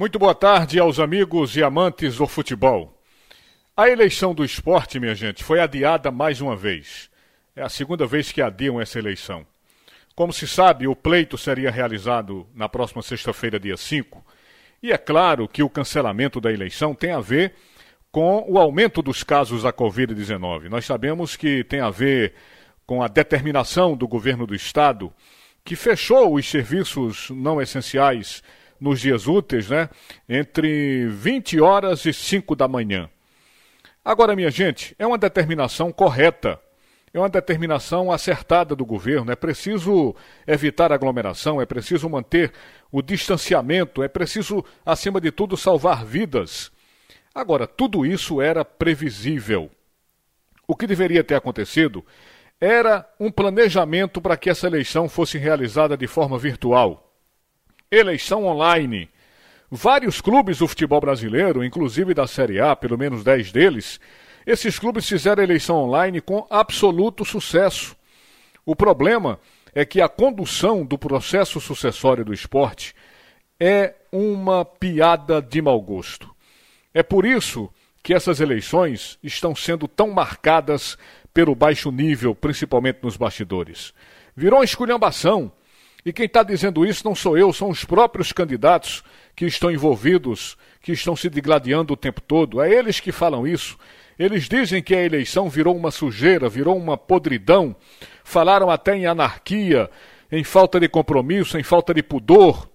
Muito boa tarde aos amigos e amantes do futebol. A eleição do esporte, minha gente, foi adiada mais uma vez. É a segunda vez que adiam essa eleição. Como se sabe, o pleito seria realizado na próxima sexta-feira, dia 5. E é claro que o cancelamento da eleição tem a ver com o aumento dos casos da Covid-19. Nós sabemos que tem a ver com a determinação do governo do estado que fechou os serviços não essenciais nos dias úteis, né? Entre 20 horas e 5 da manhã. Agora, minha gente, é uma determinação correta, é uma determinação acertada do governo. É preciso evitar aglomeração, é preciso manter o distanciamento, é preciso, acima de tudo, salvar vidas. Agora, tudo isso era previsível. O que deveria ter acontecido era um planejamento para que essa eleição fosse realizada de forma virtual eleição online. Vários clubes do futebol brasileiro, inclusive da Série A, pelo menos 10 deles, esses clubes fizeram eleição online com absoluto sucesso. O problema é que a condução do processo sucessório do esporte é uma piada de mau gosto. É por isso que essas eleições estão sendo tão marcadas pelo baixo nível, principalmente nos bastidores. Virou uma esculhambação e quem está dizendo isso não sou eu, são os próprios candidatos que estão envolvidos, que estão se digladiando o tempo todo. É eles que falam isso. Eles dizem que a eleição virou uma sujeira, virou uma podridão. Falaram até em anarquia, em falta de compromisso, em falta de pudor.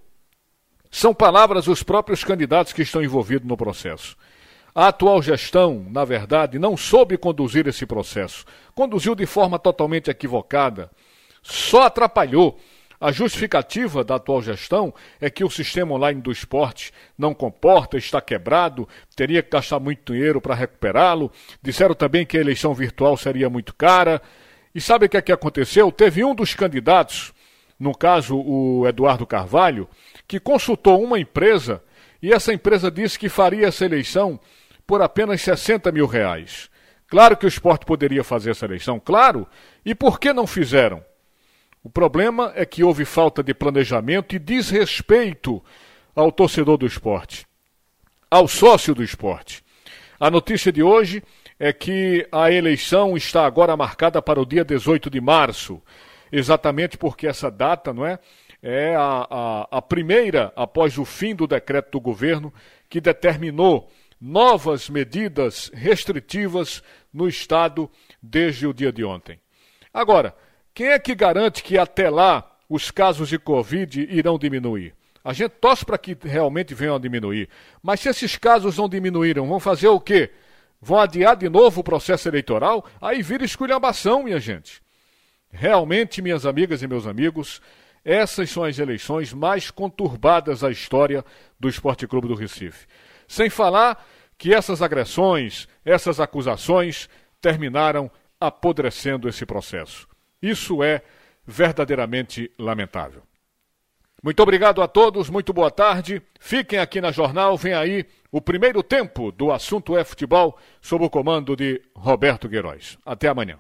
São palavras dos próprios candidatos que estão envolvidos no processo. A atual gestão, na verdade, não soube conduzir esse processo. Conduziu de forma totalmente equivocada. Só atrapalhou. A justificativa da atual gestão é que o sistema online do esporte não comporta, está quebrado, teria que gastar muito dinheiro para recuperá-lo. Disseram também que a eleição virtual seria muito cara. E sabe o que, é que aconteceu? Teve um dos candidatos, no caso o Eduardo Carvalho, que consultou uma empresa e essa empresa disse que faria essa eleição por apenas 60 mil reais. Claro que o esporte poderia fazer essa eleição, claro. E por que não fizeram? O problema é que houve falta de planejamento e desrespeito ao torcedor do esporte, ao sócio do esporte. A notícia de hoje é que a eleição está agora marcada para o dia 18 de março, exatamente porque essa data, não é? É a, a, a primeira após o fim do decreto do governo que determinou novas medidas restritivas no estado desde o dia de ontem. Agora, quem é que garante que até lá os casos de Covid irão diminuir? A gente torce para que realmente venham a diminuir. Mas se esses casos não diminuíram, vão fazer o quê? Vão adiar de novo o processo eleitoral? Aí vira esculhambação, minha gente. Realmente, minhas amigas e meus amigos, essas são as eleições mais conturbadas da história do Esporte Clube do Recife. Sem falar que essas agressões, essas acusações terminaram apodrecendo esse processo. Isso é verdadeiramente lamentável. Muito obrigado a todos, muito boa tarde. Fiquem aqui na jornal, vem aí o primeiro tempo do assunto é futebol sob o comando de Roberto Queiroz. Até amanhã.